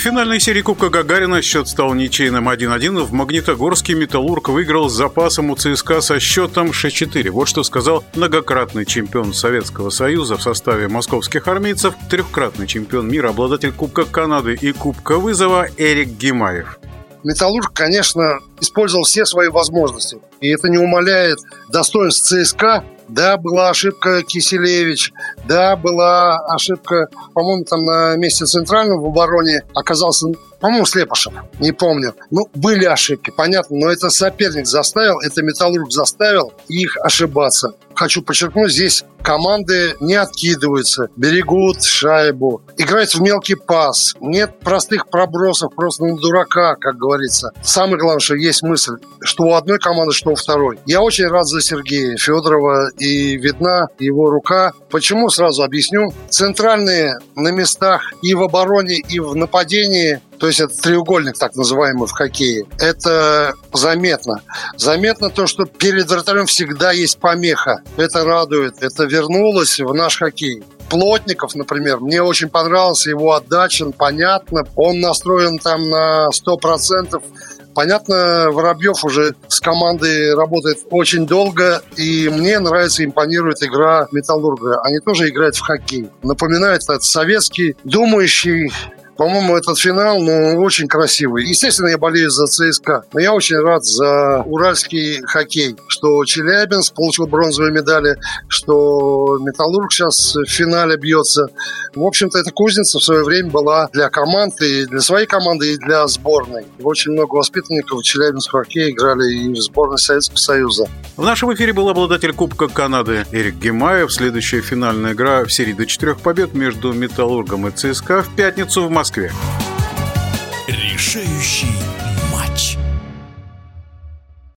В финальной серии Кубка Гагарина счет стал ничейным 1-1. В Магнитогорске «Металлург» выиграл с запасом у ЦСКА со счетом 6-4. Вот что сказал многократный чемпион Советского Союза в составе московских армейцев, трехкратный чемпион мира, обладатель Кубка Канады и Кубка Вызова Эрик Гимаев. Металлург, конечно, использовал все свои возможности. И это не умаляет достоинств ЦСКА. Да, была ошибка Киселевич. Да, была ошибка, по-моему, там на месте центрального в обороне оказался по-моему, Слепошев, не помню. Ну, были ошибки, понятно, но это соперник заставил, это Металлург заставил их ошибаться. Хочу подчеркнуть, здесь команды не откидываются, берегут шайбу, играют в мелкий пас. Нет простых пробросов просто на дурака, как говорится. Самое главное, что есть мысль, что у одной команды, что у второй. Я очень рад за Сергея Федорова и видна его рука. Почему, сразу объясню. Центральные на местах и в обороне, и в нападении то есть это треугольник так называемый в хоккее. Это заметно. Заметно то, что перед вратарем всегда есть помеха. Это радует. Это вернулось в наш хоккей. Плотников, например, мне очень понравился его отдача, понятно. Он настроен там на 100%. Понятно, Воробьев уже с командой работает очень долго, и мне нравится, импонирует игра Металлурга. Они тоже играют в хоккей. Напоминает этот советский, думающий по-моему, этот финал, ну, очень красивый. Естественно, я болею за ЦСКА, но я очень рад за уральский хоккей, что Челябинск получил бронзовые медали, что Металлург сейчас в финале бьется. В общем-то, эта кузница в свое время была для команд, и для своей команды, и для сборной. Очень много воспитанников Челябинского хоккея играли и в сборной Советского Союза. В нашем эфире был обладатель Кубка Канады Эрик Гемаев. Следующая финальная игра в серии до четырех побед между Металлургом и ЦСКА в пятницу в Москве. Решающий